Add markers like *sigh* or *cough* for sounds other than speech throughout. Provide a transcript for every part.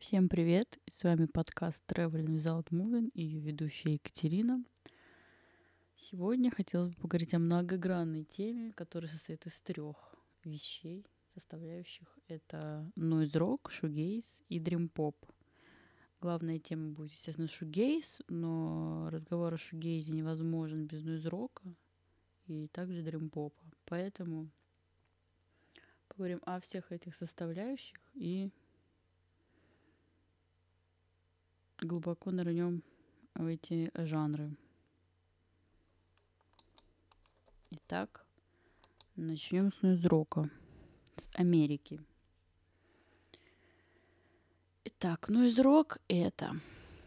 Всем привет! С вами подкаст Traveling Without Moving и ее ведущая Екатерина. Сегодня хотелось бы поговорить о многогранной теме, которая состоит из трех вещей, составляющих. Это noise rock, shoegaze и dream pop. Главная тема будет, естественно, shoegaze, но разговор о shoegaze невозможен без noise и также dream. Поэтому поговорим о всех этих составляющих и глубоко нырнем в эти жанры. Итак, начнем с нойз-рока, с Америки. Итак, нойз-рок — это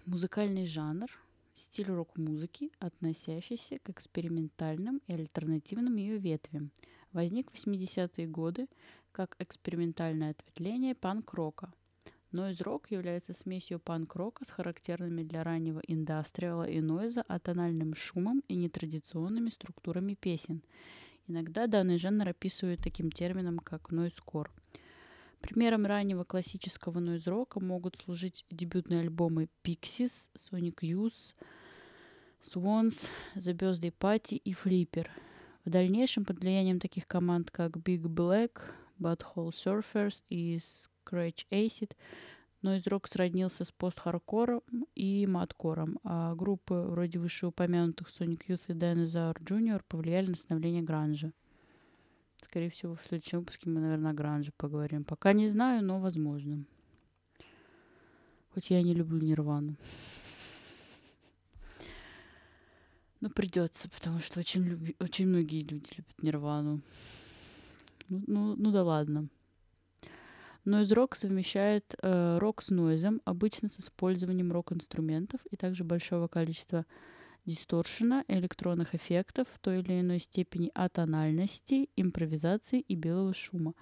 музыкальный жанр, стиль рок-музыки, относящийся к экспериментальным и альтернативным ее ветвям. Возник в 80-е годы как экспериментальное ответвление панк-рока — Нойз-рок является смесью панк-рока с характерными для раннего индастриала и нойза атональным шумом и нетрадиционными структурами песен. Иногда данный жанр описывают таким термином, как нойз-кор. Примером раннего классического нойз-рока могут служить дебютные альбомы Pixies, Sonic Youth, Swans, The Birthday Party и Flipper. В дальнейшем под влиянием таких команд, как Big Black, Butthole Surfers и Scratch Acid, но из рок сроднился с пост-хардкором и маткором, а группы вроде вышеупомянутых Sonic Youth и Dinosaur Jr. повлияли на становление гранжа. Скорее всего, в следующем выпуске мы, наверное, о гранже поговорим. Пока не знаю, но возможно. Хоть я не люблю Нирвану. Но придется, потому что очень, люби... очень многие люди любят Нирвану. Ну, ну, ну да ладно. Нойз-рок совмещает э, рок с нойзом, обычно с использованием рок-инструментов и также большого количества дисторшена, электронных эффектов в той или иной степени атональности, импровизации и белого шума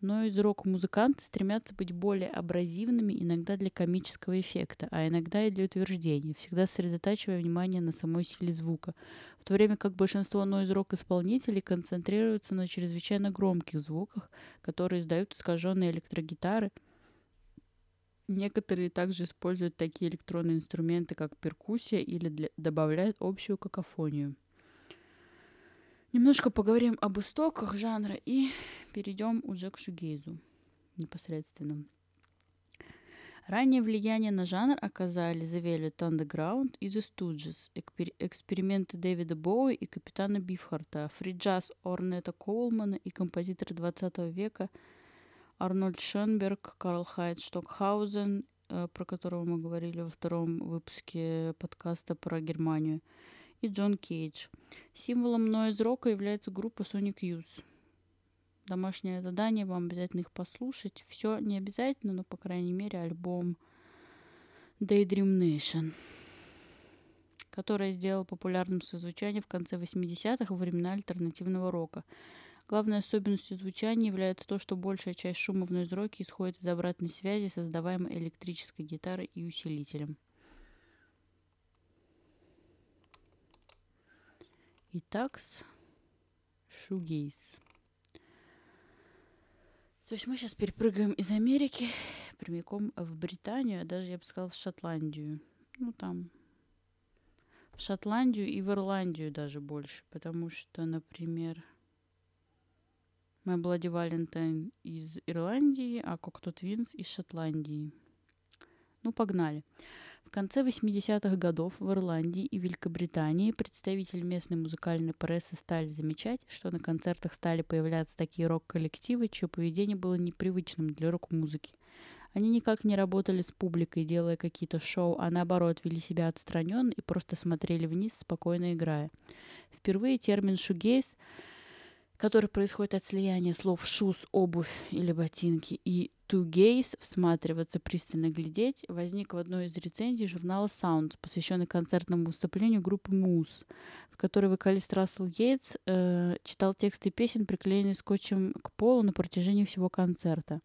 но из рок-музыканты стремятся быть более абразивными иногда для комического эффекта, а иногда и для утверждения, всегда сосредотачивая внимание на самой силе звука, в то время как большинство нойз-рок исполнителей концентрируются на чрезвычайно громких звуках, которые издают искаженные электрогитары. Некоторые также используют такие электронные инструменты, как перкуссия, или для... добавляют общую какофонию. Немножко поговорим об истоках жанра и перейдем уже к шугейзу непосредственно. Раннее влияние на жанр оказали The Velvet Underground и The Stooges, эксперименты Дэвида Боуи и капитана Бифхарта, фри-джаз Орнета Коулмана и композиторы 20 века Арнольд Шенберг, Карл Хайт Штокхаузен, э, про которого мы говорили во втором выпуске подкаста про Германию – и Джон Кейдж. Символом нойз-рока является группа Sonic Youth. Домашнее задание, вам обязательно их послушать. Все не обязательно, но, по крайней мере, альбом Daydream Nation, который сделал популярным свое звучание в конце 80-х во времена альтернативного рока. Главной особенностью звучания является то, что большая часть шума в нойз-роке исходит из обратной связи, создаваемой электрической гитарой и усилителем. Итак, шугейс. То есть мы сейчас перепрыгаем из Америки прямиком в Британию, а даже, я бы сказала, в Шотландию. Ну, там, в Шотландию и в Ирландию даже больше, потому что, например, моя Блади Валентайн из Ирландии, а Кокто Твинс из Шотландии. Ну, погнали. Погнали. В конце 80-х годов в Ирландии и Великобритании представители местной музыкальной прессы стали замечать, что на концертах стали появляться такие рок-коллективы, чье поведение было непривычным для рок-музыки. Они никак не работали с публикой, делая какие-то шоу, а наоборот вели себя отстраненно и просто смотрели вниз, спокойно играя. Впервые термин «шугейс» который происходит от слияния слов «шуз», «обувь» или «ботинки» и «to gaze» — «всматриваться», «пристально глядеть» возник в одной из рецензий журнала Sounds, посвященной концертному выступлению группы Moose, в которой вокалист Рассел Йейтс э, читал тексты песен, приклеенные скотчем к полу на протяжении всего концерта.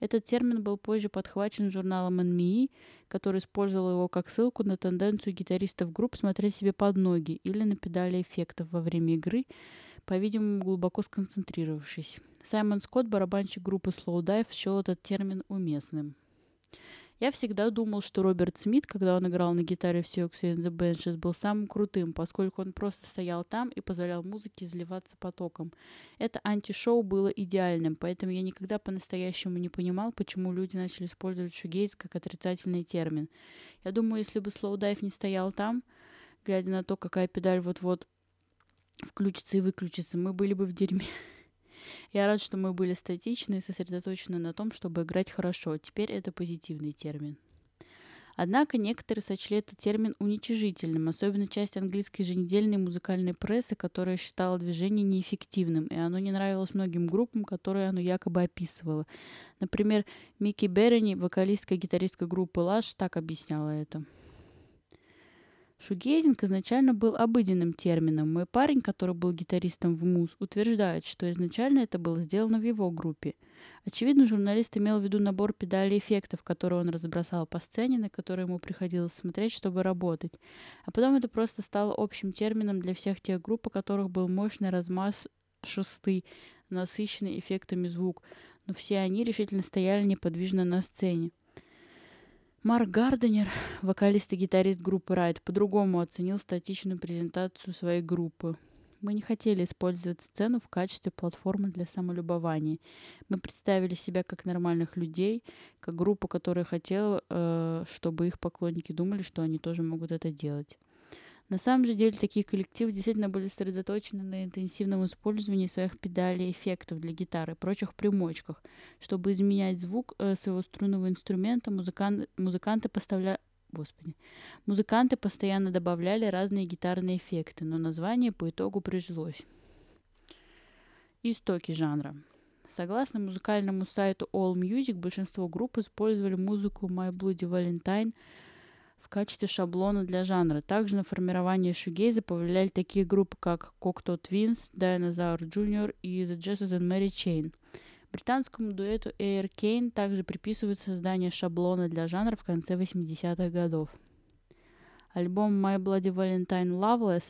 Этот термин был позже подхвачен журналом NME, который использовал его как ссылку на тенденцию гитаристов групп смотреть себе под ноги или на педали эффектов во время игры, по-видимому, глубоко сконцентрировавшись. Саймон Скотт, барабанщик группы Slow Dive, счел этот термин уместным. Я всегда думал, что Роберт Смит, когда он играл на гитаре в Siouxsie and the Benches, был самым крутым, поскольку он просто стоял там и позволял музыке изливаться потоком. Это антишоу было идеальным, поэтому я никогда по-настоящему не понимал, почему люди начали использовать шугейз как отрицательный термин. Я думаю, если бы слоудайв не стоял там, глядя на то, какая педаль вот-вот включится и выключится, мы были бы в дерьме. *laughs* Я рад, что мы были статичны и сосредоточены на том, чтобы играть хорошо. Теперь это позитивный термин. Однако некоторые сочли этот термин уничижительным, особенно часть английской еженедельной музыкальной прессы, которая считала движение неэффективным, и оно не нравилось многим группам, которые оно якобы описывало. Например, Микки Берни, вокалистка и гитаристка группы Лаш, так объясняла это. Шугейзинг изначально был обыденным термином. Мой парень, который был гитаристом в МУЗ, утверждает, что изначально это было сделано в его группе. Очевидно, журналист имел в виду набор педалей эффектов, которые он разбросал по сцене, на которые ему приходилось смотреть, чтобы работать. А потом это просто стало общим термином для всех тех групп, у которых был мощный размаз шестый, насыщенный эффектами звук, но все они решительно стояли неподвижно на сцене. Марк Гарденер, вокалист и гитарист группы Райт, по-другому оценил статичную презентацию своей группы. Мы не хотели использовать сцену в качестве платформы для самолюбования. Мы представили себя как нормальных людей, как группу, которая хотела, э, чтобы их поклонники думали, что они тоже могут это делать. На самом же деле такие коллективы действительно были сосредоточены на интенсивном использовании своих педалей эффектов для гитары и прочих примочках. Чтобы изменять звук э, своего струнного инструмента, музыкант, музыканты поставляли Господи. Музыканты постоянно добавляли разные гитарные эффекты, но название по итогу прижилось. Истоки жанра. Согласно музыкальному сайту All Music, большинство групп использовали музыку My Bloody Valentine – в качестве шаблона для жанра. Также на формирование шугейза повлияли такие группы, как Cocteau Twins, Dinosaur Jr. и The Jesus and Mary Chain. Британскому дуэту Air Kane также приписывают создание шаблона для жанра в конце 80-х годов. Альбом My Bloody Valentine Loveless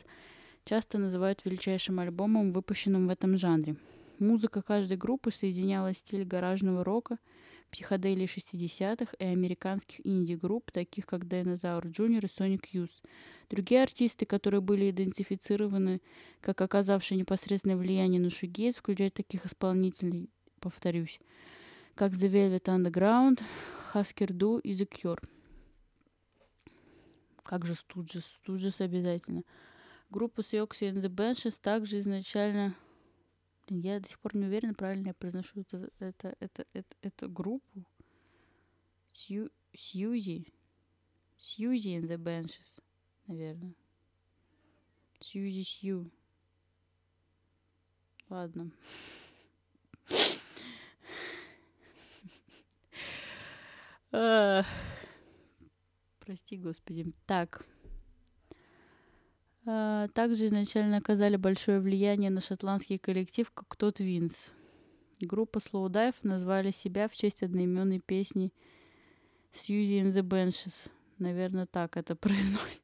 часто называют величайшим альбомом, выпущенным в этом жанре. Музыка каждой группы соединяла стиль гаражного рока – психоделии 60-х и американских инди-групп, таких как Dinosaur Jr. и Sonic Youth. Другие артисты, которые были идентифицированы как оказавшие непосредственное влияние на шугейз, включают таких исполнителей, повторюсь, как The Velvet Underground, Husker Du и The Cure. Как же Студжес? Студжес обязательно. Группа Siouxsie and the Benches также изначально я до сих пор не уверена, правильно я произношу это, это, это, это, эту группу. Сью, Сьюзи. Сьюзи in the Benches, наверное. Сьюзи Сью. Ладно. *laughs* Прости, господи. Так. А, также изначально оказали большое влияние на шотландский коллектив, как тот Винс. Группа Slow Dive назвали себя в честь одноименной песни Suzy and the Benches. Наверное, так это *laughs* произносится.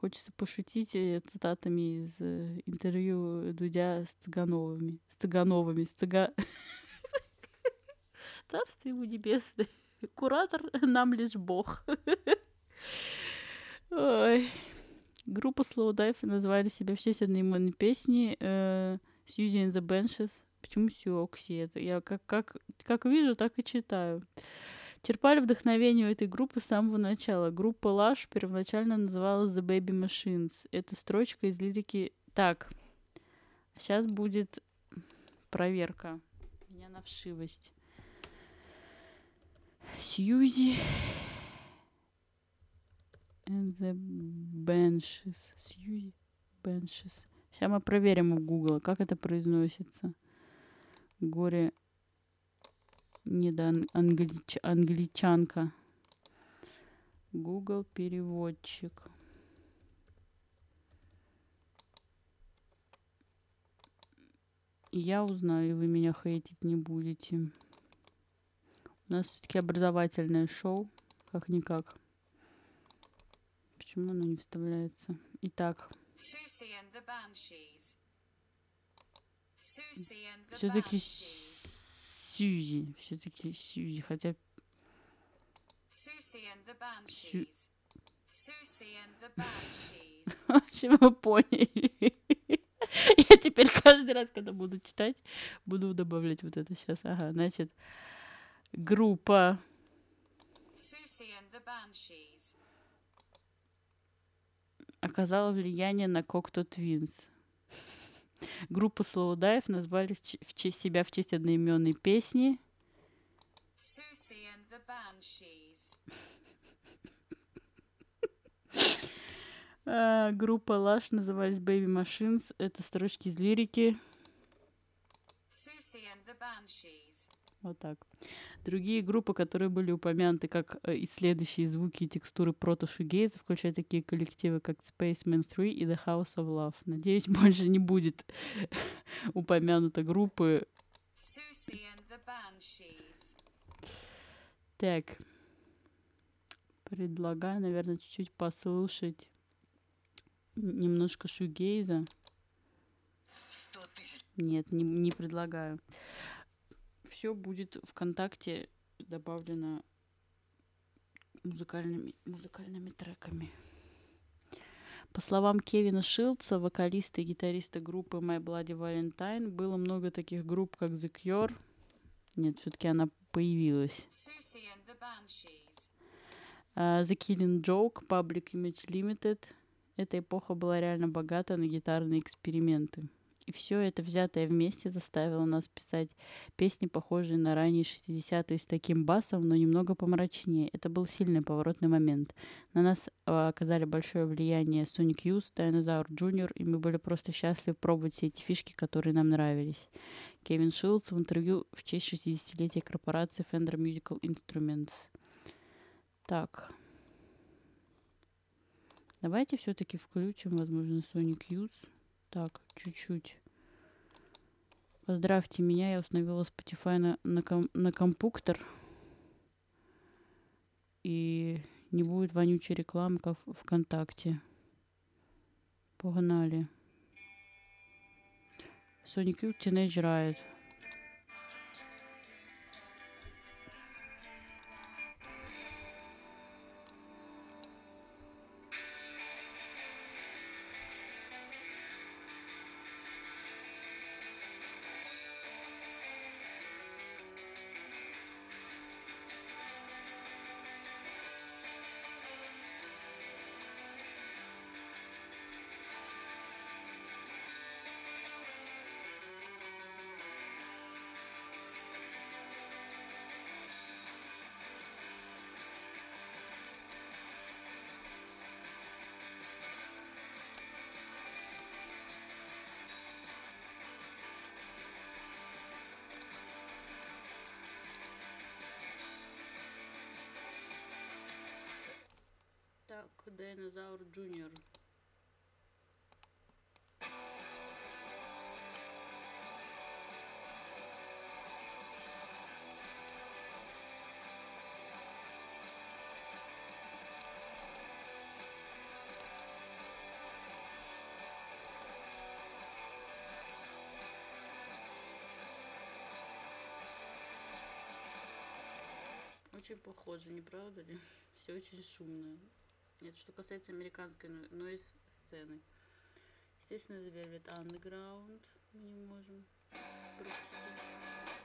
Хочется пошутить э, цитатами из э, интервью Дудя с Цыгановыми. С Цыгановыми. С Цыга... *laughs* Царствие ему небесное. Куратор *laughs* нам лишь бог. *laughs* Ой. Группа Slow Dive назвали себя в честь одноименной песни э, Suzy and the Benches. Почему Сюокси? Это я как, как, как вижу, так и читаю. Черпали вдохновение у этой группы с самого начала. Группа Lush первоначально называлась The Baby Machines. Это строчка из лирики... Так, сейчас будет проверка. Меня на вшивость. Сьюзи and the Benches. Сьюзи Benches. Сейчас мы проверим у Google, как это произносится. Горе недо англич... англичанка. Google переводчик. Я узнаю, и вы меня хейтить не будете. У нас все-таки образовательное шоу, как-никак. Почему оно не вставляется? Итак. Все-таки Сьюзи. Все-таки Сьюзи. Хотя Susie and the Banshees. Susie and the Banshees. В общем, вы поняли. *laughs* Я теперь каждый раз, когда буду читать, буду добавлять вот это сейчас. Ага, значит, группа оказала влияние на Cocteau Twins. *laughs* Группа Dive назвали в честь себя в честь одноименной песни. *laughs* А, группа Lush назывались Baby Machines. Это строчки из лирики. Вот так. Другие группы, которые были упомянуты как э, исследующие звуки и текстуры прото-шугейза, включая такие коллективы, как Spaceman 3 и The House of Love. Надеюсь, *laughs* больше не будет *laughs* упомянуто группы. Так. Предлагаю, наверное, чуть-чуть послушать немножко шугейза. Нет, не, не предлагаю. Все будет ВКонтакте добавлено музыкальными, музыкальными треками. По словам Кевина Шилдса, вокалиста и гитариста группы My Bloody Valentine, было много таких групп, как The Cure. Нет, все-таки она появилась. А, The Killing Joke, Public Image Limited. Эта эпоха была реально богата на гитарные эксперименты. И все это взятое вместе заставило нас писать песни, похожие на ранние 60-е с таким басом, но немного помрачнее. Это был сильный поворотный момент. На нас а, оказали большое влияние Sonic Youth, Dinosaur Jr., и мы были просто счастливы пробовать все эти фишки, которые нам нравились. Кевин Шилдс в интервью в честь 60-летия корпорации Fender Musical Instruments. Так. Давайте все-таки включим, возможно, Sonic Youth. Так, чуть-чуть. Поздравьте меня, я установила Spotify на, на, ком- на компьютер. И не будет вонючей рекламы, как в ВКонтакте. Погнали. Sonic Youth Teenage Riot. Динозавр Джуниор. Очень похоже, не правда ли? *laughs* Все очень шумно. Это что касается американской нойз сцены. Естественно, The Velvet Underground мы не можем пропустить.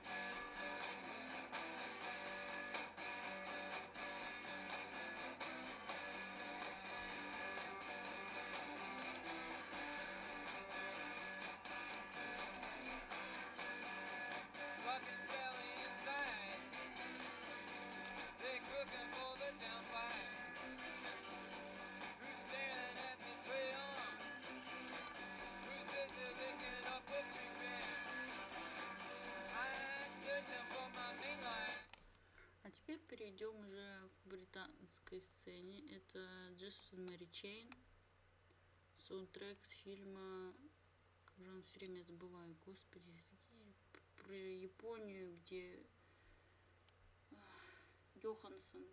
Перейдем уже к британской сцене. Это Джессон Мэри Чейн. Саундтрек с фильма... Как же он все время забываю, господи. Про Японию, где... Йоханссон.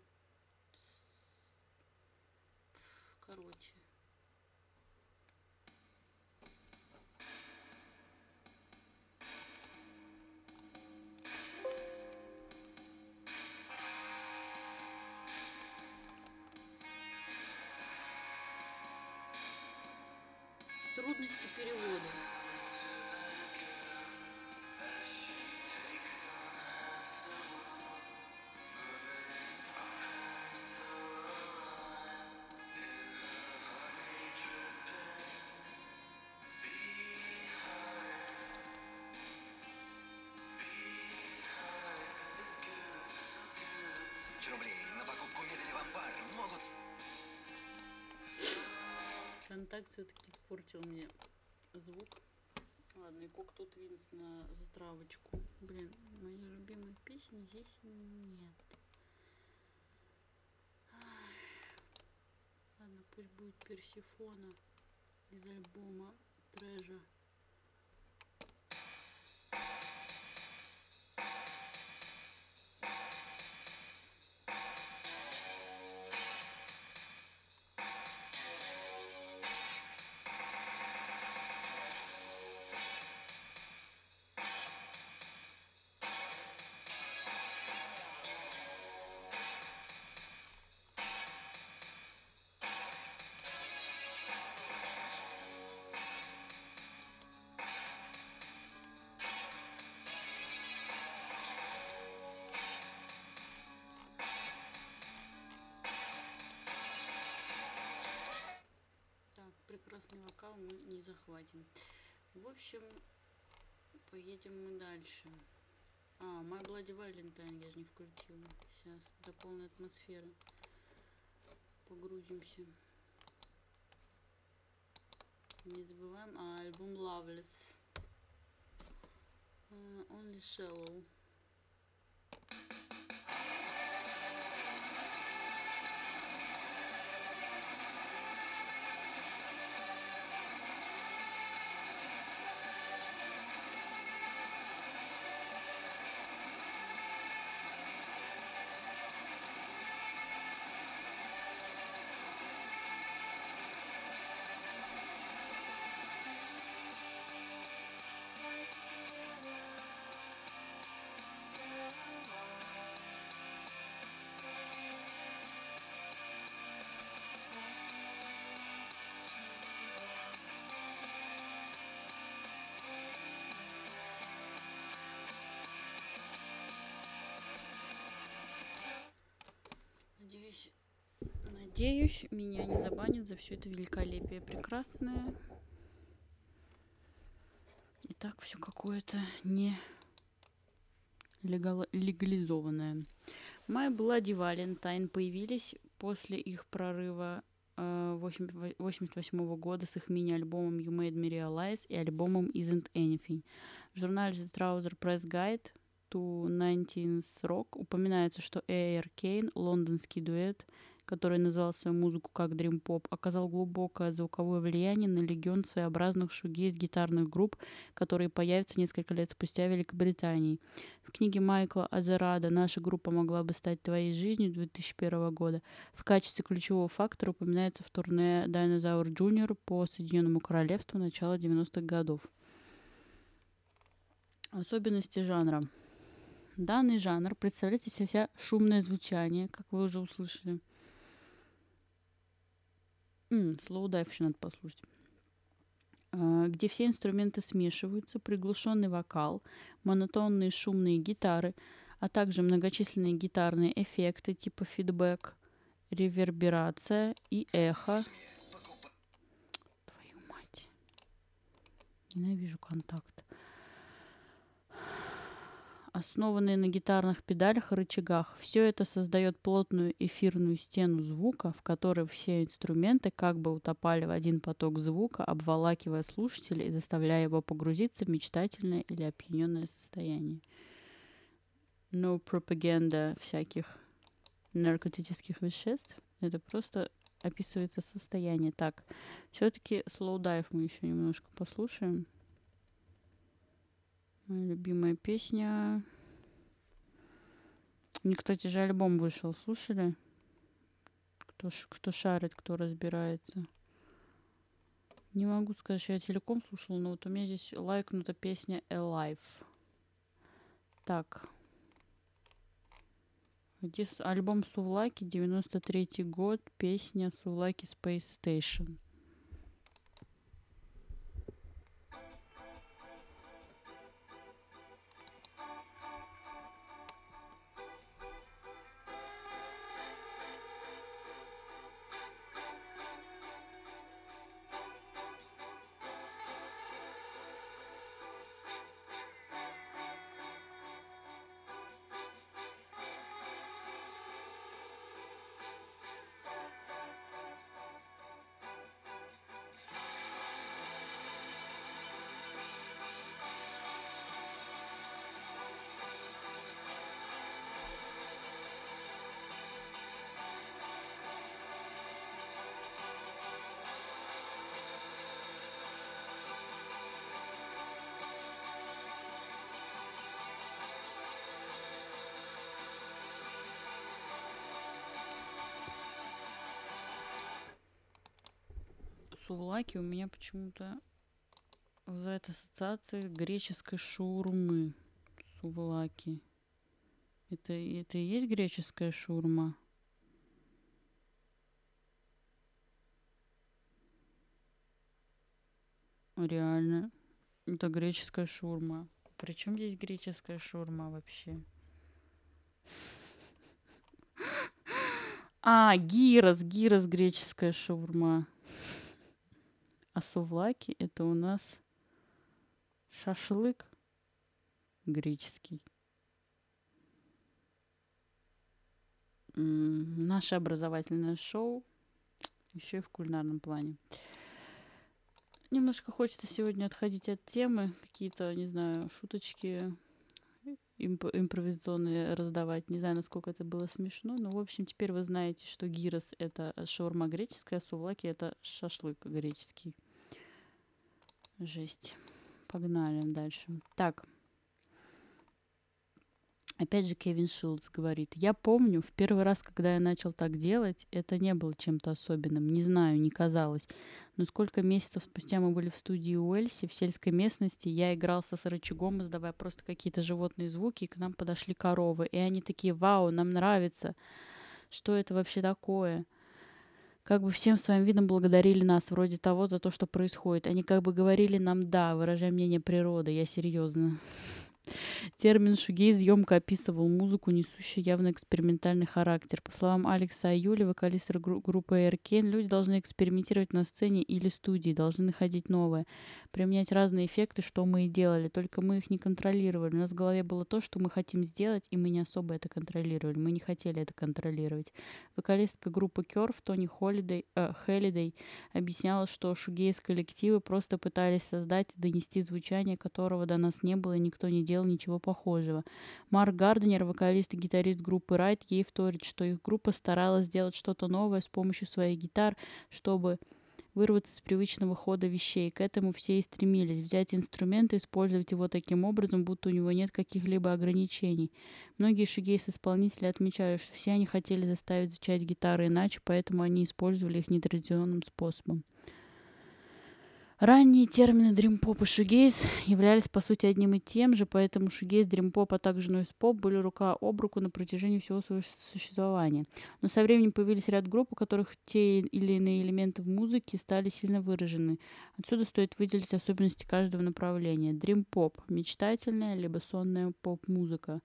Короче. Контакт все-таки испортил мне звук. Ладно, и Кок тут Винс на затравочку. Блин, мои любимые песни здесь нет. Ладно, пусть будет Персифона из альбома Трэжа. Не захватим. В общем, поедем мы дальше. А, My Bloody Valentine я же не включила. Сейчас, до полной атмосферы. Погрузимся. Не забываем, а альбом Loveless. А, Only Shallow. Надеюсь, меня не забанят за все это великолепие прекрасное. И так все какое-то не легал- легализованное. My Bloody Valentine появились после их прорыва э, 88 года с их мини-альбомом You Made Me Realize и альбомом Isn't Anything. В журнале The Trouser Press Guide to 19th Rock упоминается, что Air Kane, лондонский дуэт, который называл свою музыку как Dream Pop, оказал глубокое звуковое влияние на легион своеобразных шугейс гитарных групп, которые появятся несколько лет спустя в Великобритании. В книге Майкла Азерада «Наша группа могла бы стать твоей жизнью» 2001 года в качестве ключевого фактора упоминается в турне Dinosaur Jr. по Соединенному Королевству начала 90-х годов. Особенности жанра. Данный жанр представляет из себя шумное звучание, как вы уже услышали. Слоудайв еще надо послушать. А, Где все инструменты смешиваются, приглушенный вокал, монотонные шумные гитары, а также многочисленные гитарные эффекты типа фидбэк, реверберация и эхо. Твою мать. Ненавижу контакт основанные на гитарных педалях и рычагах. Все это создает плотную эфирную стену звука, в которой все инструменты как бы утопали в один поток звука, обволакивая слушателя и заставляя его погрузиться в мечтательное или опьяненное состояние. No пропаганда всяких наркотических веществ. Это просто описывается состояние. Так, все-таки slow dive мы еще немножко послушаем. Моя любимая песня. У них, кстати же, альбом вышел. Слушали? Кто, кто шарит, кто разбирается. Не могу сказать, что я целиком слушала, но вот у меня здесь лайкнута песня Alive. Так. Где альбом Сувлаки, 93 год, песня Сувлаки Space Station. Сувлаки у меня почему-то вызывает ассоциации греческой шаурмы. Сувлаки. Это, это и есть греческая шаурма? Реально. Это греческая шаурма. Причем здесь греческая шаурма вообще? *laughs* А, гирос, гирос греческая шаурма. А сувлаки это у нас шашлык греческий. Наше образовательное шоу еще и в кулинарном плане. Немножко хочется сегодня отходить от темы, какие-то, не знаю, шуточки имп- импровизационные раздавать. Не знаю, насколько это было смешно, но, в общем, теперь вы знаете, что гирос — это шаурма греческая, а сувлаки — это шашлык греческий. Жесть. Погнали дальше. Так. Опять же Кевин Шилдс говорит, я помню, в первый раз, когда я начал так делать, это не было чем-то особенным. Не знаю, не казалось. Но сколько месяцев спустя мы были в студии Уэльси, в сельской местности, я игрался с рычагом, издавая просто какие-то животные звуки, и к нам подошли коровы. И они такие, вау, нам нравится. Что это вообще такое? Как бы всем своим видом благодарили нас, вроде того, за то, что происходит. Они как бы говорили нам «да», выражая мнение природы. Я серьезно. Термин «шугейз» емко описывал музыку, несущую явно экспериментальный характер. По словам Алекса Аюли, вокалиста гру- группы Kane, люди должны экспериментировать на сцене или студии, должны находить новое, применять разные эффекты, что мы и делали, только мы их не контролировали. У нас в голове было то, что мы хотим сделать, и мы не особо это контролировали. Мы не хотели это контролировать. Вокалистка группы Curve Тони Холидей, э, Хеллидей объясняла, что шугейс коллективы просто пытались создать и донести звучание, которого до нас не было, и никто не делал ничего похожего. Марк Гарднер, вокалист и гитарист группы Райт, ей вторит, что их группа старалась сделать что-то новое с помощью своих гитар, чтобы вырваться из привычного хода вещей. К этому все и стремились. Взять инструмент и использовать его таким образом, будто у него нет каких-либо ограничений. Многие шугейс-исполнители отмечают, что все они хотели заставить звучать гитары иначе, поэтому они использовали их нетрадиционным способом. Ранние термины дрим-поп и шугейс являлись по сути одним и тем же, поэтому шугейс, дрим-поп, а также нойз-поп были рука об руку на протяжении всего своего существования. Но со временем появились ряд групп, у которых те или иные элементы в музыке стали сильно выражены. Отсюда стоит выделить особенности каждого направления. Дрим-поп – мечтательная либо сонная поп-музыка.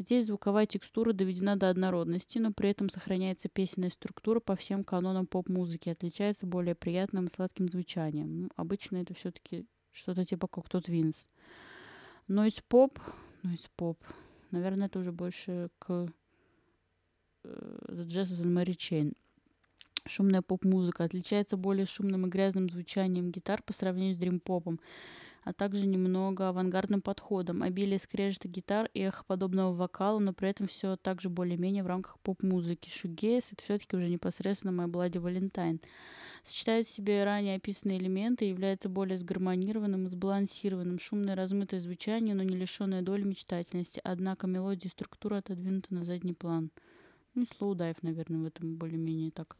Здесь звуковая текстура доведена до однородности, но при этом сохраняется песенная структура по всем канонам поп-музыки, отличается более приятным и сладким звучанием. Ну, обычно это все-таки что-то типа Cocteau Twins. Нойз поп, нойз поп, наверное, это уже больше к The Jazz and Mary Chain. Шумная поп-музыка отличается более шумным и грязным звучанием гитар по сравнению с дрим-попом, а также немного авангардным подходом. Обилие скрежета гитар и эхоподобного вокала, но при этом все также более-менее в рамках поп-музыки. Шугейс — это все-таки уже непосредственно моя Блади Валентайн. Сочетает в себе ранее описанные элементы является более сгармонированным и сбалансированным. Шумное размытое звучание, но не лишенное доли мечтательности. Однако мелодия и структура отодвинуты на задний план. Ну и слоу-дайв, наверное, в этом более-менее так.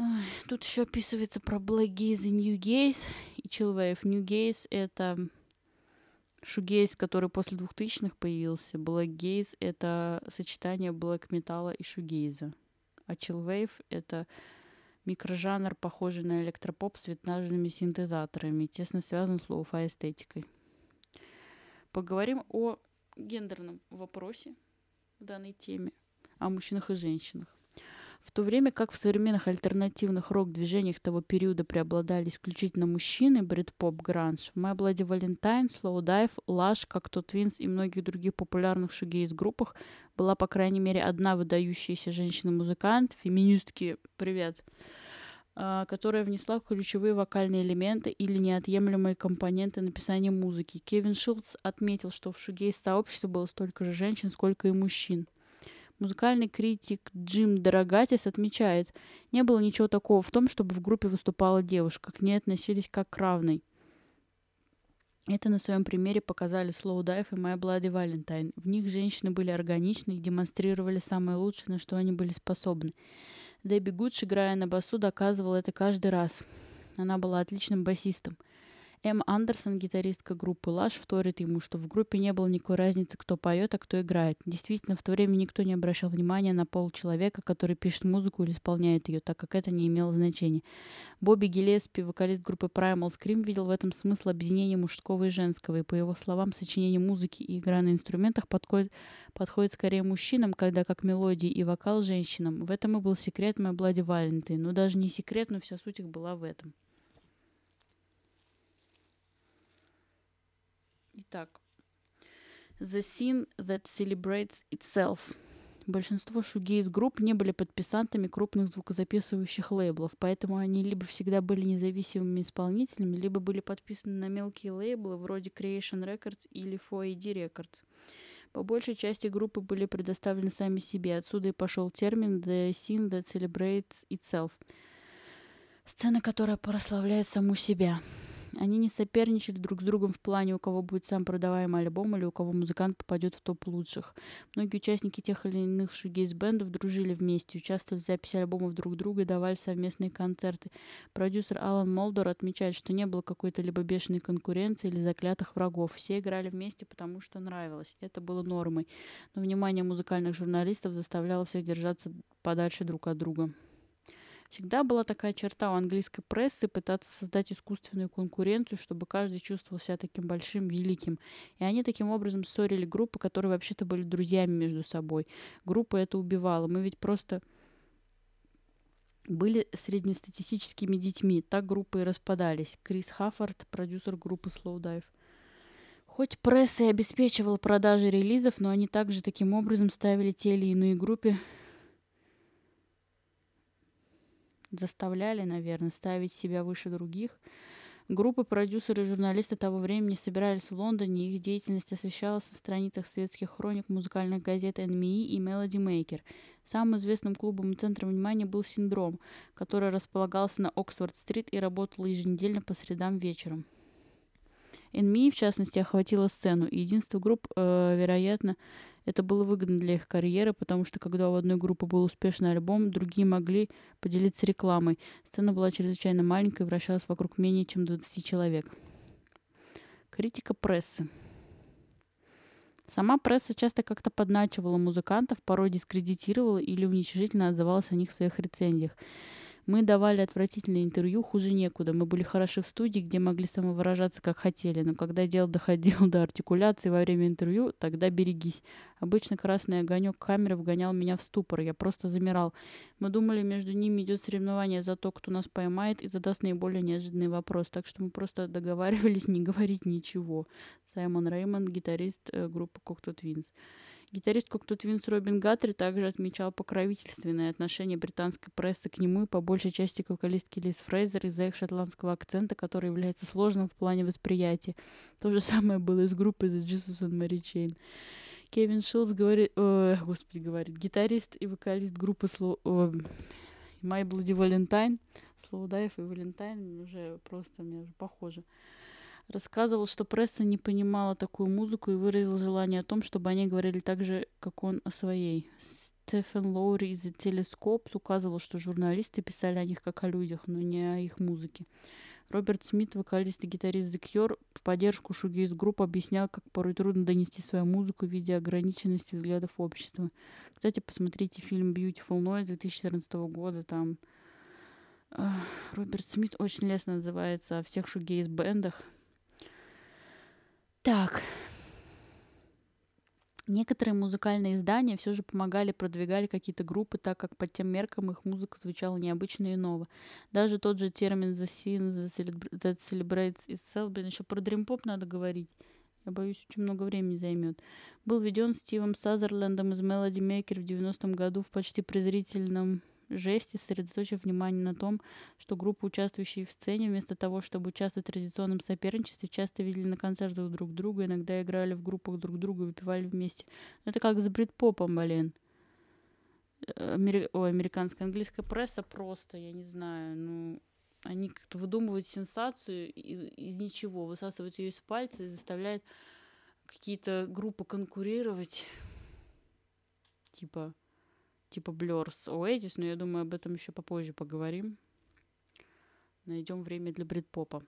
Ой, Тут еще описывается про Blackgaze и Nu Gaze и Chillwave. Nu Gaze — это шугейз, который после 2000-х появился. Blackgaze — это сочетание блэк металла и шугейза. А Chillwave — это микрожанр, похожий на электропоп с винтажными синтезаторами, тесно связан с лоу-фай эстетикой. Поговорим о гендерном вопросе в данной теме, о мужчинах и женщинах. В то время как в современных альтернативных рок-движениях того периода преобладали исключительно мужчины, брит-поп, гранж, My Bloody Valentine, Slow Dive, Lush, Cocteau Twins и многих других популярных шугейс-группах была, по крайней мере, одна выдающаяся женщина-музыкант, феминистки, привет, а, которая внесла ключевые вокальные элементы или неотъемлемые компоненты написания музыки. Кевин Шилдс отметил, что в шугейс-сообществе было столько же женщин, сколько и мужчин. Музыкальный критик Джим Дорогатис отмечает, не было ничего такого в том, чтобы в группе выступала девушка, к ней относились как к равной. Это на своем примере показали Slow Dive и My Bloody Valentine. В них женщины были органичны и демонстрировали самое лучшее, на что они были способны. Дебби Гудж, играя на басу, доказывал это каждый раз. Она была отличным басистом. Эм Андерсон, гитаристка группы Лаш, вторит ему, что в группе не было никакой разницы, кто поет, а кто играет. Действительно, в то время никто не обращал внимания на пол человека, который пишет музыку или исполняет ее, так как это не имело значения. Бобби Гиллеспи, вокалист группы Primal Scream, видел в этом смысл объединения мужского и женского, и, по его словам, сочинение музыки и игра на инструментах подходит, подходит скорее мужчинам, когда как мелодии и вокал женщинам. В этом и был секрет My Bloody Valentine. Ну, даже не секрет, но вся суть их была в этом. Итак, The Scene That Celebrates Itself. Большинство шугейз-групп не были подписантами крупных звукозаписывающих лейблов, поэтому они либо всегда были независимыми исполнителями, либо были подписаны на мелкие лейблы вроде Creation Records или 4AD Records. По большей части группы были предоставлены сами себе, отсюда и пошел термин «The Scene That Celebrates Itself» — сцена, которая прославляет саму себя. Они не соперничали друг с другом в плане, у кого будет сам продаваемый альбом или у кого музыкант попадет в топ лучших. Многие участники тех или иных шугейз-бендов дружили вместе, участвовали в записи альбомов друг друга и давали совместные концерты. Продюсер Алан Молдор отмечает, что не было какой-то либо бешеной конкуренции или заклятых врагов. Все играли вместе, потому что нравилось. Это было нормой. Но внимание музыкальных журналистов заставляло всех держаться подальше друг от друга. Всегда была такая черта у английской прессы пытаться создать искусственную конкуренцию, чтобы каждый чувствовал себя таким большим, великим. И они таким образом ссорили группы, которые вообще-то были друзьями между собой. Группа это убивала. Мы ведь просто были среднестатистическими детьми. Так группы и распадались. Крис Хаффорд, продюсер группы Slow Dive. Хоть пресса и обеспечивала продажи релизов, но они также таким образом ставили те или иные группы заставляли, наверное, ставить себя выше других. Группы, продюсеры и журналисты того времени собирались в Лондоне, их деятельность освещалась на страницах светских хроник музыкальных газет NME и Melody Maker. Самым известным клубом и центром внимания был «Синдром», который располагался на Оксфорд-стрит и работал еженедельно по средам вечером. NME, в частности, охватила сцену, и единство групп, э, вероятно, это было выгодно для их карьеры, потому что когда у одной группы был успешный альбом, другие могли поделиться рекламой. Сцена была чрезвычайно маленькой вращалась вокруг менее чем 20 человек. Критика прессы. Сама пресса часто как-то подначивала музыкантов, порой дискредитировала или уничижительно отзывалась о них в своих рецензиях. Мы давали отвратительное интервью, хуже некуда. Мы были хороши в студии, где могли самовыражаться, как хотели. Но когда дело доходило до артикуляции во время интервью, тогда берегись. Обычно красный огонек камеры вгонял меня в ступор. Я просто замирал. Мы думали, между ними идет соревнование за то, кто нас поймает и задаст наиболее неожиданный вопрос. Так что мы просто договаривались не говорить ничего. Саймон Реймонд, гитарист э, группы Cocteau Twins. Гитарист Twins Робин Гатри также отмечал покровительственное отношение британской прессы к нему и по большей части к вокалистке Лиз Фрейзер из-за их шотландского акцента, который является сложным в плане восприятия. То же самое было и с группой The Jesus and Mary Chain. Кевин Шилдс говорит, э, господи, говорит, гитарист и вокалист группы Slow, э, My Bloody Valentine, Dive и Valentine уже просто мне уже похоже рассказывал, что пресса не понимала такую музыку и выразил желание о том, чтобы они говорили так же, как он о своей. Стефан Лоури из Telescopes указывал, что журналисты писали о них как о людях, но не о их музыке. Роберт Смит, вокалист и гитарист The Cure, в поддержку шугейз групп объяснял, как порой трудно донести свою музыку в виде ограниченности взглядов общества. Кстати, посмотрите фильм Beautiful Noise 2014 года, там Роберт Смит очень лестно отзывается о всех шугейз-бендах, так. Некоторые музыкальные издания все же помогали, продвигали какие-то группы, так как под тем меркам их музыка звучала необычно и ново. Даже тот же термин «the scene that celebrates itself», блин, еще про дрим-поп надо говорить. Я боюсь, очень много времени займет. Был введен Стивом Сазерлендом из Melody Maker в 90-м году в почти презрительном жести, сосредоточив внимание на том, что группы, участвующие в сцене, вместо того, чтобы участвовать в традиционном соперничестве, часто видели на концертах друг друга, иногда играли в группах друг друга выпивали вместе. Ну, это как с брит-попом, блин. Амери... Ой, американская, английская пресса просто, я не знаю, ну, они как-то выдумывают сенсацию из ничего, высасывают ее из пальца и заставляют какие-то группы конкурировать. Типа, типа Blur с Oasis, но я думаю, об этом еще попозже поговорим. найдем время для брит-попа.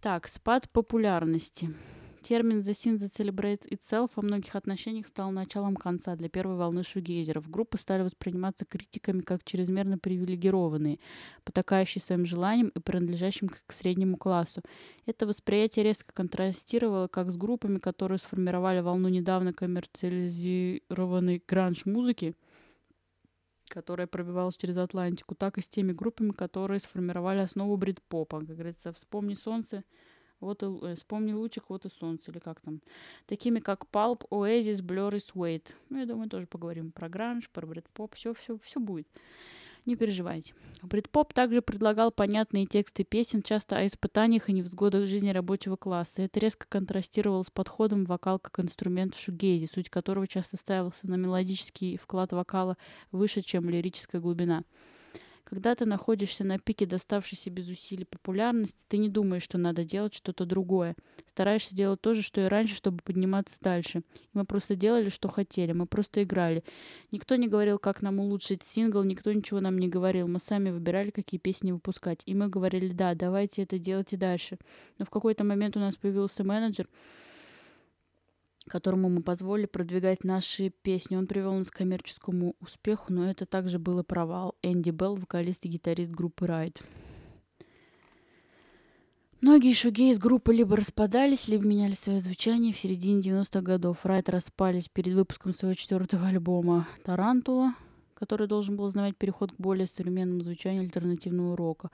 Так, спад популярности. Термин «The Scene That Celebrates Itself» во многих отношениях стал началом конца для первой волны шугейзеров. Группы стали восприниматься критиками как чрезмерно привилегированные, потакающие своим желаниям и принадлежащим к среднему классу. Это восприятие резко контрастировало как с группами, которые сформировали волну недавно коммерциализированной гранж-музыки, которая пробивалась через Атлантику, так и с теми группами, которые сформировали основу брит-попа. Как говорится, «Вспомни солнце», вот и, э, вспомни лучик, вот и солнце, или как там. Такими как Pulp, Oasis, Blur и Suede. Ну, я думаю, тоже поговорим про гранж, про брит-поп, все, все, все будет. Не переживайте. Брит-поп также предлагал понятные тексты песен, часто о испытаниях и невзгодах жизни рабочего класса. Это резко контрастировало с подходом вокал как инструмент в шугейзе, суть которого часто ставился на мелодический вклад вокала выше, чем лирическая глубина. Когда ты находишься на пике доставшейся без усилий популярности, ты не думаешь, что надо делать что-то другое. Стараешься делать то же, что и раньше, чтобы подниматься дальше. Мы просто делали, что хотели, мы просто играли. Никто не говорил, как нам улучшить сингл, никто ничего нам не говорил. Мы сами выбирали, какие песни выпускать. И мы говорили, да, давайте это делать и дальше. Но в какой-то момент у нас появился менеджер, которому мы позволили продвигать наши песни. Он привел нас к коммерческому успеху, но это также был и провал. Энди Белл, вокалист и гитарист группы Ride. Многие шугейз-группы либо распадались, либо меняли свое звучание в середине 90-х годов. Ride распались перед выпуском своего четвертого альбома «Тарантула», который должен был знаменовать переход к более современному звучанию альтернативного рока.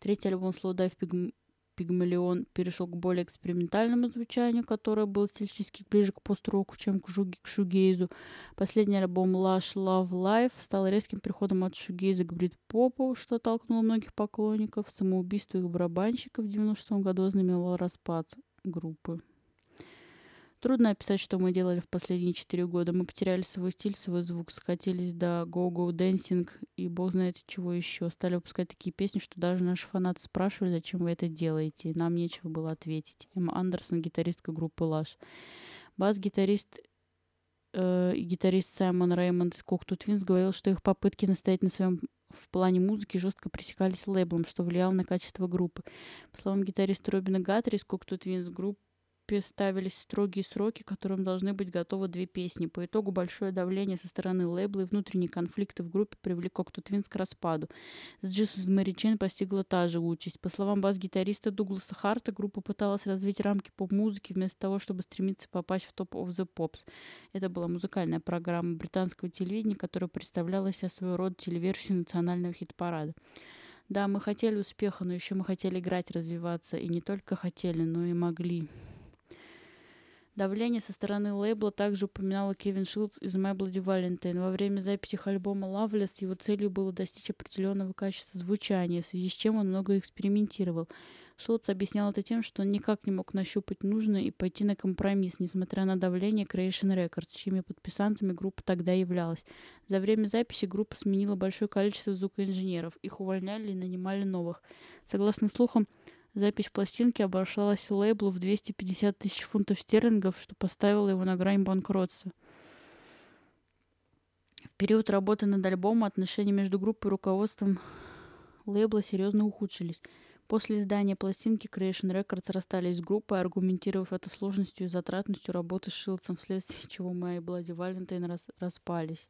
Третий альбом Slowdive Pig- Пигмалион перешел к более экспериментальному звучанию, которое было стилистически ближе к пост-року, чем к, жуги- к шугейзу. Последний альбом Lush Love Life стал резким переходом от шугейза к брит-попу, что толкнуло многих поклонников. Самоубийство их барабанщика в 96 году ознаменовало распад группы. Трудно описать, что мы делали в последние четыре года. Мы потеряли свой стиль, свой звук, скатились до go-go dancing и бог знает чего еще. Стали выпускать такие песни, что даже наши фанаты спрашивали, зачем вы это делаете. Нам нечего было ответить. Эмма Андерсон, гитаристка группы Лаш. Бас-гитарист э, и гитарист Саймон Реймонд из Cocteau Twins говорил, что их попытки настоять на своем в плане музыки жестко пресекались лейблом, что влияло на качество группы. По словам гитариста Робина Гаттери из Cocteau Twins, группе ставились строгие сроки, которым должны быть готовы две песни. По итогу большое давление со стороны лейбла и внутренние конфликты в группе Cocteau Twins к распаду. С Jesus Mary Chain постигла та же участь. По словам бас-гитариста Дугласа Харта, группа пыталась развить рамки поп-музыки вместо того, чтобы стремиться попасть в Top of the Pops. Это была музыкальная программа британского телевидения, которая представляла себя своего рода телеверсию национального хит-парада. Да, мы хотели успеха, но еще мы хотели играть, развиваться. И не только хотели, но и могли. Давление со стороны лейбла также упоминала Кевин Шилдс из My Bloody Valentine. Во время записи их альбома Loveless его целью было достичь определенного качества звучания, в связи с чем он много экспериментировал. Шилдс объяснял это тем, что он никак не мог нащупать нужное и пойти на компромисс, несмотря на давление Creation Records, чьими подписантами группа тогда являлась. За время записи группа сменила большое количество звукоинженеров. Их увольняли и нанимали новых. Согласно слухам, Запись пластинки обошлась лейблу в 250 тысяч фунтов стерлингов, что поставило его на грань банкротства. В период работы над альбомом отношения между группой и руководством лейбла серьезно ухудшились. После издания пластинки Creation Records расстались с группой, аргументировав это сложностью и затратностью работы с Шилцем, вследствие *laughs* чего My Bloody Valentine рас- распались.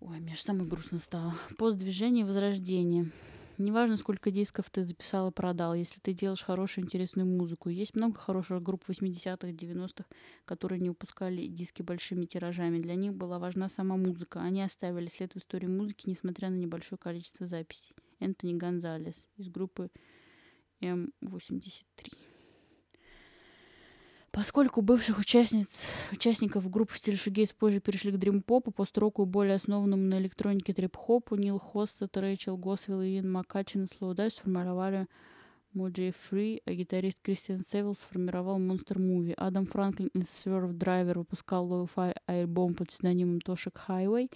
Ой, мне аж самое грустно стало. Постдвижение и возрождение. Неважно, сколько дисков ты записал и продал, если ты делаешь хорошую, интересную музыку. Есть много хороших групп 80-х, 90-х, которые не выпускали диски большими тиражами. Для них была важна сама музыка. Они оставили след в истории музыки, несмотря на небольшое количество записей. Энтони Гонзалес из группы М83. Поскольку бывших участниц, участников группы в шугейз позже перешли к дрим-попу, пост-року более основанному на электронике трип-хопу, Нил Холстед, Рэйчел Госвелл и Иэн Маккачин из Slowdive сформировали Mojave 3, а гитарист Кристиан Севилл сформировал Monster Movie. Адам Франклин из Swervedriver выпускал лоу-фай альбом под псевдонимом Toshack Highway.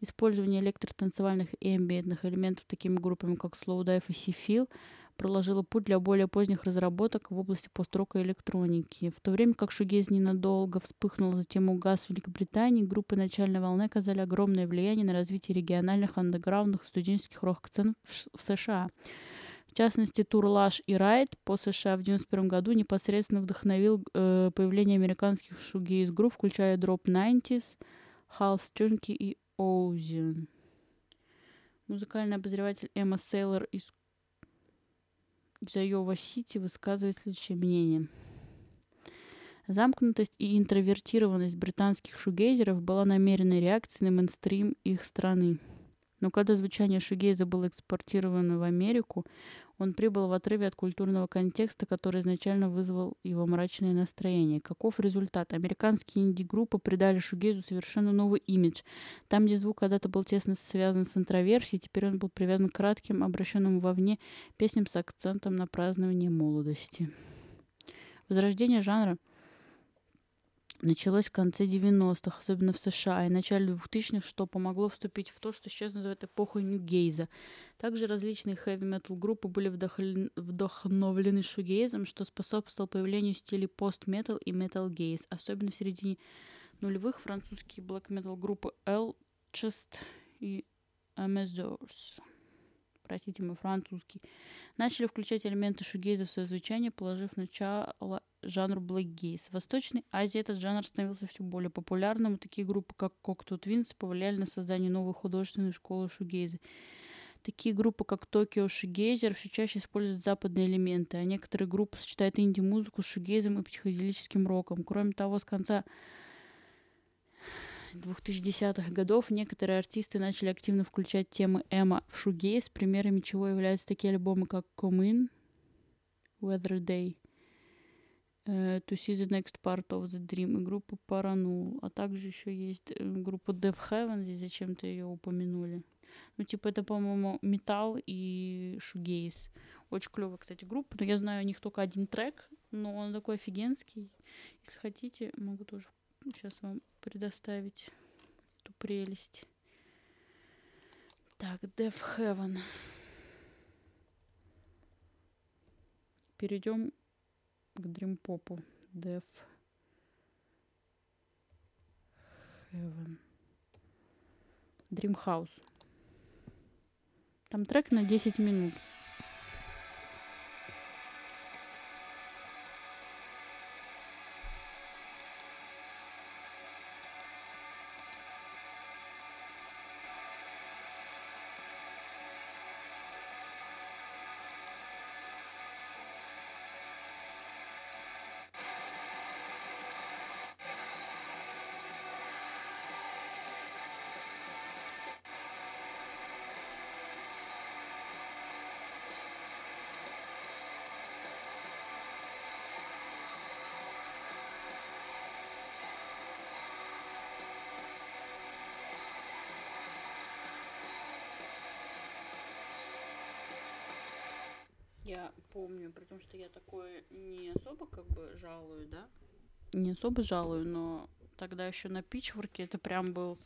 Использование электротанцевальных и амбиентных элементов такими группами, как Slowdive и Seefeel, проложила путь для более поздних разработок в области пост-рока электроники. В то время как шугейз ненадолго вспыхнул, затем угас в Великобритании, группы начальной волны оказали огромное влияние на развитие региональных андеграундных студенческих рок-сцен в Ш- в США. частности, тур Лаш и Райт по США в 91 году непосредственно вдохновил э, появление американских шугейз групп, включая Drop 90s, Half Stunky и Ocean. Музыкальный обозреватель Эмма Сейлор из, из Айова Сити высказывает следующее мнение. Замкнутость и интровертированность британских шугейзеров была намеренной реакцией на мейнстрим их страны. Но когда звучание шугейза было экспортировано в Америку, он прибыл в отрыве от культурного контекста, который изначально вызвал его мрачное настроение. Каков результат? Американские инди-группы придали шугейзу совершенно новый имидж. Там, где звук когда-то был тесно связан с интроверсией, теперь он был привязан к кратким, обращенным вовне песням с акцентом на празднование молодости. Возрождение жанра началось в конце 90-х, особенно в США, и начале 2000-х, что помогло вступить в то, что сейчас называют эпохой нью-гейза. Также различные хэви-метал группы были вдохлен- вдохновлены шугейзом, что способствовало появлению стилей пост-метал и метал-гейз. Особенно в середине нулевых французские блэк-метал группы Elchest и Amazors простите мой французский, начали включать элементы шугейза в свое звучание, положив начало жанру блэкгейз. В Восточной Азии этот жанр становился все более популярным, и такие группы, как Cocteau Twins, повлияли на создание новой художественной школы шугейза. Такие группы, как Токио Шугейзер, все чаще используют западные элементы, а некоторые группы сочетают инди-музыку с шугейзом и психоделическим роком. Кроме того, с конца 2010-х годов некоторые артисты начали активно включать темы эмо в шугейз, примерами чего являются такие альбомы, как Come In, Weather Day, To See the Next Part of the Dream и группа Paranul. А также еще есть э, группа Death Heaven, здесь зачем-то ее упомянули. Ну, типа, это, по-моему, металл и шугейз. Очень клевая, кстати, группа. Но я знаю о них только один трек, но он такой офигенский. Если хотите, могу тоже сейчас вам предоставить эту прелесть. Так, Death Heaven. Перейдем к дримпопу. Death Heaven. Dream House. Там трек на 10 минут. Помню, при том, что я такое не особо как бы жалую, да? Не особо жалую, но тогда еще на пичворке это прям был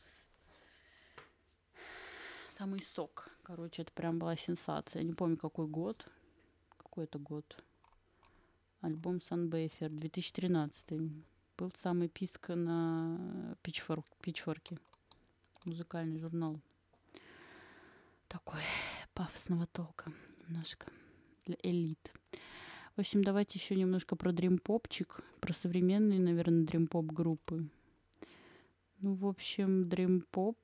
самый сок. Короче, это прям была сенсация. Я не помню, какой год. Какой это год? Альбом Sunbather 2013. Был самый писк на пичфорк, пичфорке. Музыкальный журнал. Такой пафосного толка немножко для элит. В общем, давайте еще немножко про дримпопчик, про современные, наверное, дримпоп группы. Ну, в общем, дримпоп,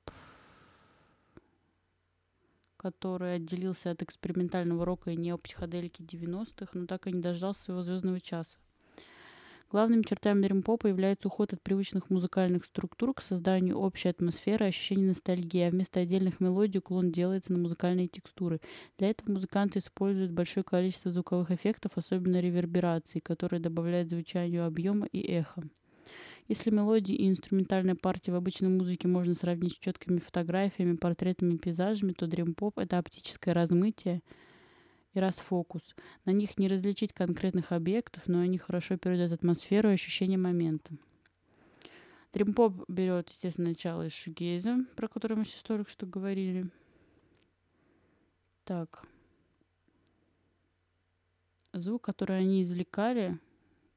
который отделился от экспериментального рока и неопсиходелики 90-х, но так и не дождался своего звездного часа. Главными чертами дримпопа является уход от привычных музыкальных структур к созданию общей атмосферы ощущения ностальгии, а вместо отдельных мелодий уклон делается на музыкальные текстуры. Для этого музыканты используют большое количество звуковых эффектов, особенно ревербераций, которые добавляют звучанию объема и эхо. Если мелодии и инструментальные партии в обычной музыке можно сравнить с четкими фотографиями, портретами, пейзажами, то дрим-поп — это оптическое размытие и расфокус. На них не различить конкретных объектов, но они хорошо передают атмосферу и ощущение момента. Дримпоп берет, естественно, начало из шугейза, про который мы сейчас только что говорили. Так. Звук, который они извлекали,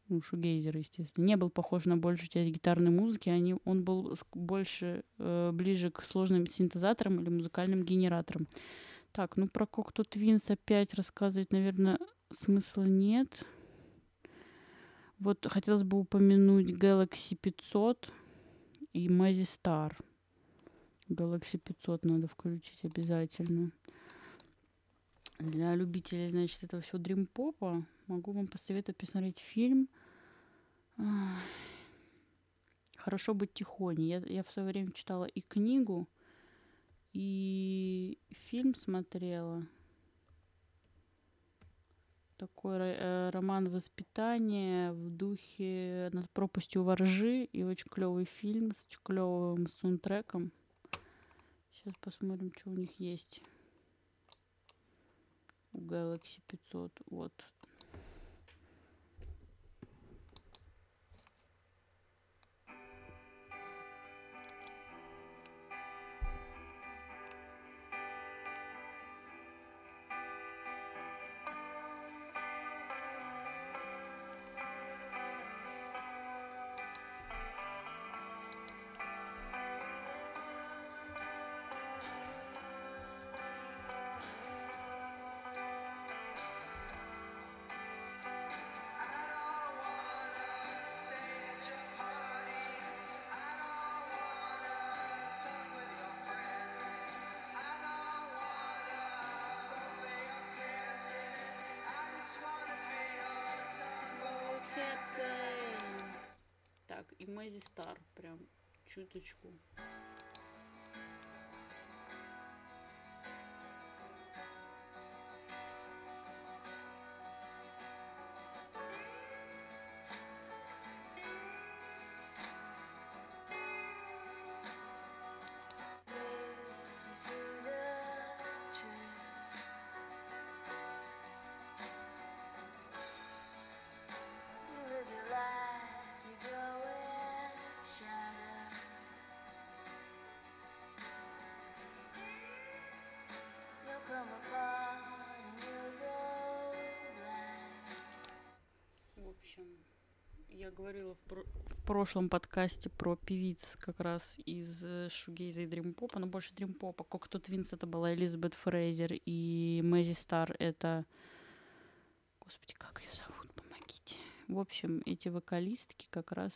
ну, шугейзер, естественно, не был похож на большую часть гитарной музыки. Они, он был больше э, ближе к сложным синтезаторам или музыкальным генераторам. Так, ну про Cocteau Twins опять рассказывать, наверное, смысла нет. Вот хотелось бы упомянуть Galaxy 500 и Mazy Star. Galaxy 500 надо включить обязательно. Для любителей, значит, этого всего дримпопа могу вам посоветовать посмотреть фильм «Хорошо быть тихоней». Я, я в свое время читала и книгу, и фильм смотрела. Такой э, роман воспитания в духе над пропастью воржи и очень клевый фильм с очень клевым саундтреком. Сейчас посмотрим, что у них есть. У Galaxy 500. Вот. Стар прям чуточку. Я говорила в, про- в прошлом подкасте про певиц как раз из э, шугейза и дримпопа, но больше дримпопа. Кокто Твинс это была Элизабет Фрейзер, и Мэзи Стар это... Господи, как ее зовут? Помогите. В общем, эти вокалистки как раз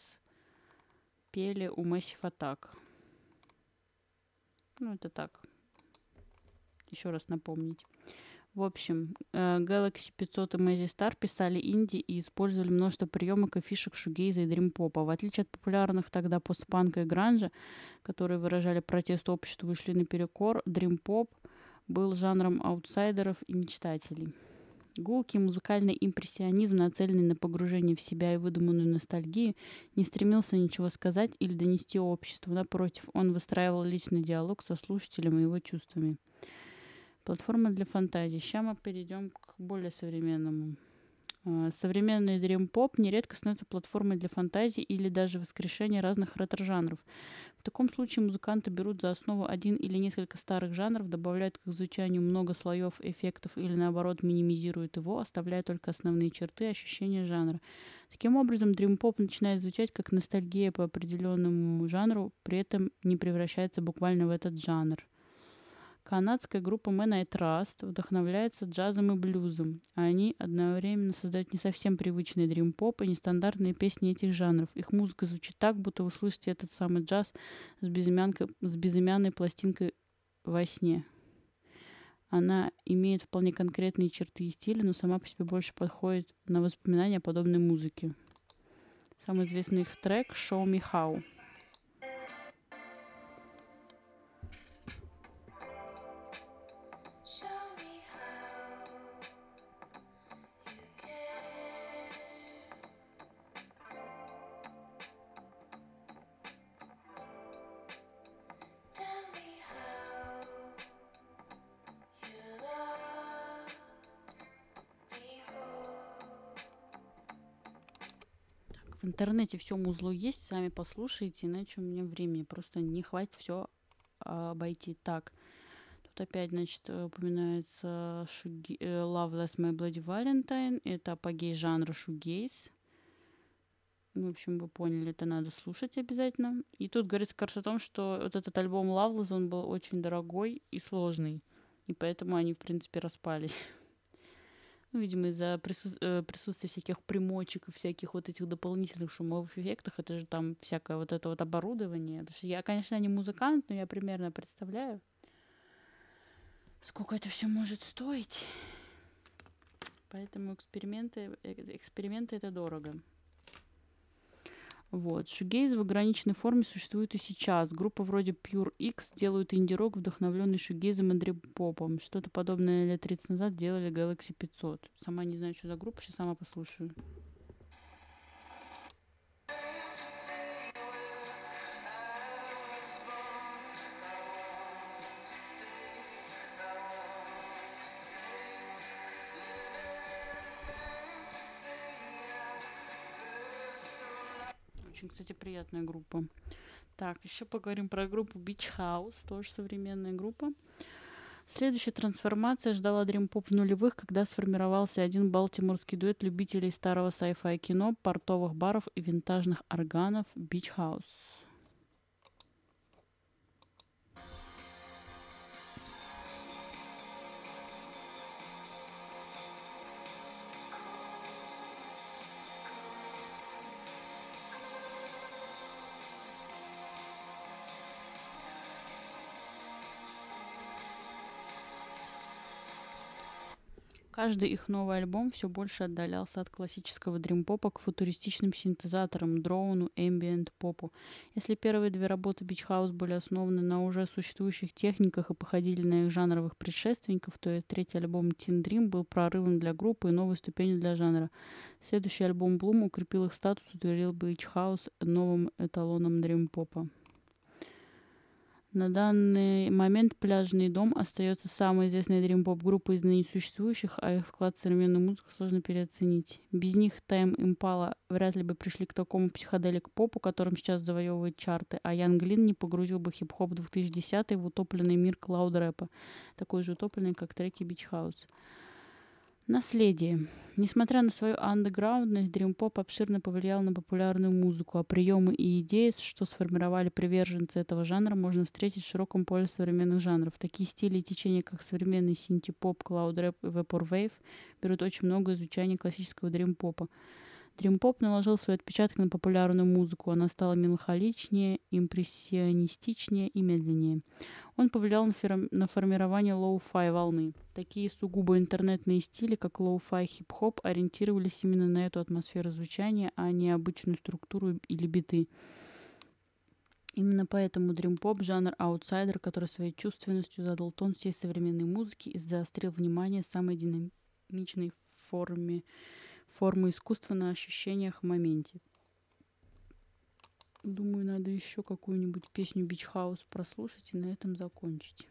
пели у Massive Attack. Ну, это так. Еще раз напомнить. В общем, э, Galaxy 500 и Mazy Star писали инди и использовали множество приемок и фишек шугейза и дримпопа. В отличие от популярных тогда постпанка и гранжа, которые выражали протест обществу и шли наперекор, дримпоп был жанром аутсайдеров и мечтателей. Гулкий музыкальный импрессионизм, нацеленный на погружение в себя и выдуманную ностальгию, не стремился ничего сказать или донести обществу. Напротив, он выстраивал личный диалог со слушателем и его чувствами. Платформа для фантазии. Сейчас мы перейдем к более современному. А, Современный дрим-поп нередко становится платформой для фантазии или даже воскрешения разных ретро-жанров. В таком случае музыканты берут за основу один или несколько старых жанров, добавляют к изучению много слоев эффектов или наоборот минимизируют его, оставляя только основные черты ощущения жанра. Таким образом, дрим-поп начинает звучать как ностальгия по определенному жанру, при этом не превращается буквально в этот жанр. Канадская группа Man I Trust вдохновляется джазом и блюзом, а они одновременно создают не совсем привычный дрим-поп и нестандартные песни этих жанров. Их музыка звучит так, будто вы слышите этот самый джаз с, с безымянной пластинкой во сне. Она имеет вполне конкретные черты и стили, но сама по себе больше подходит на воспоминания о подобной музыке. Самый известный их трек «Show Me How». В интернете все музло есть, сами послушайте, иначе у меня времени просто не хватит все обойти. Так, тут опять, значит, э, упоминается шуги- э, Loveless My Bloody Valentine, это апогей жанра шугейс. Ну, В общем, вы поняли, это надо слушать обязательно. И тут говорится раз о том, что вот этот альбом Loveless, он был очень дорогой и сложный. И поэтому они, в принципе, распались. *laughs* Ну, видимо, из-за прису- э, присутствия всяких примочек и всяких вот этих дополнительных шумовых эффектов. Это же там всякое вот это вот оборудование. Потому что я, конечно, не музыкант, но я примерно представляю, сколько это все может стоить. Поэтому эксперименты, э, эксперименты это дорого. Вот. Шугейз в ограниченной форме существует и сейчас. Группа вроде Pure X делают инди-рок, вдохновленный шугейзом и дрим-попом. Что-то подобное лет 30 назад делали Galaxy 500. Сама не знаю, что за группа, сейчас сама послушаю. Кстати, приятная группа. Так, еще поговорим про группу Beach House, тоже современная группа. Следующая трансформация ждала Dream Pop в нулевых, когда сформировался один балтиморский дуэт любителей старого sci-fi кино, портовых баров и винтажных органов Beach House. Каждый их новый альбом все больше отдалялся от классического дрим-попа к футуристичным синтезаторам, дроуну, ambient попу. Если первые две работы Beach House были основаны на уже существующих техниках и походили на их жанровых предшественников, то и третий альбом Teen Dream был прорывом для группы и новой ступенью для жанра. Следующий альбом Bloom укрепил их статус, утвердил Beach House новым эталоном дрим-попа. На данный момент «Пляжный дом» остается самой известной дрим-поп группой из ныне существующих, а их вклад в современную музыку сложно переоценить. Без них Time Impala вряд ли бы пришли к такому психоделик-попу, которым сейчас завоевывает чарты, а Ян Глин не погрузил бы хип-хоп 2010 в утопленный мир клауд-рэпа, такой же утопленный, как треки Beach House. Наследие. Несмотря на свою андеграундность, дрим-поп обширно повлиял на популярную музыку, а приемы и идеи, что сформировали приверженцы этого жанра, можно встретить в широком поле современных жанров. Такие стили и течения, как современный синти-поп, клауд-рэп и вепор-вейв, берут очень много изучения классического дрим-попа. Дрим-поп наложил свой отпечаток на популярную музыку. Она стала меланхоличнее, импрессионистичнее и медленнее. Он повлиял на, фер- на формирование лоу-фай волны. Такие сугубо интернетные стили, как лоу-фай хип-хоп, ориентировались именно на эту атмосферу звучания, а не обычную структуру или биты. Именно поэтому дрим-поп – жанр аутсайдер, который своей чувственностью задал тон всей современной музыки и заострил внимание самой динамичной форме, формы искусства на ощущениях в моменте. Думаю, надо еще какую-нибудь песню Beach House прослушать и на этом закончить.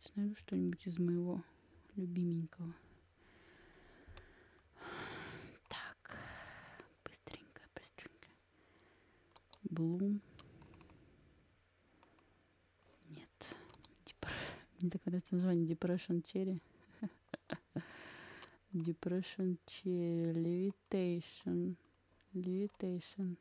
Сейчас найду что-нибудь из моего любименького. Так, быстренько, быстренько. Блум. Нет. Депр... Мне так нравится название Depression Cherry. Depression Cherry. Levitation. Levitation.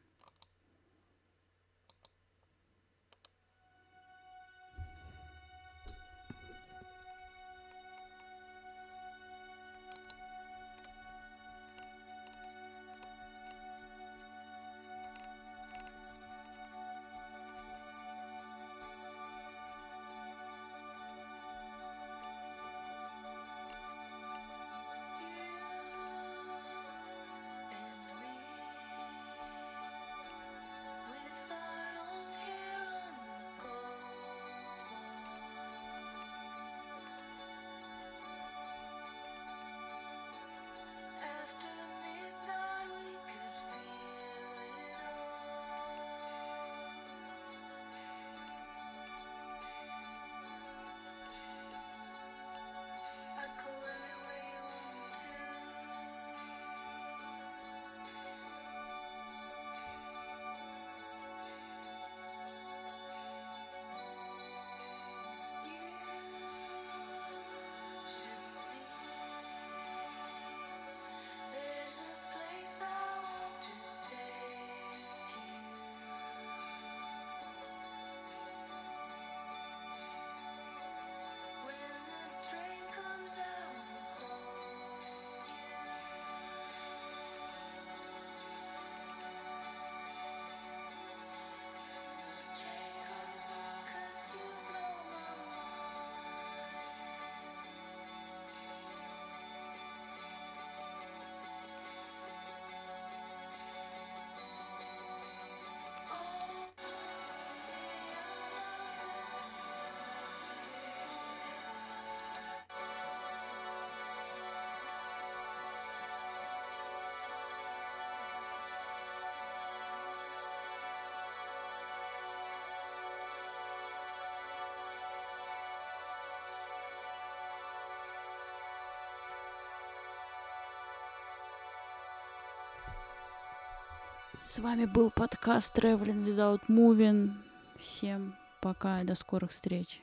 С вами был подкаст Traveling Without Moving. Всем пока и до скорых встреч.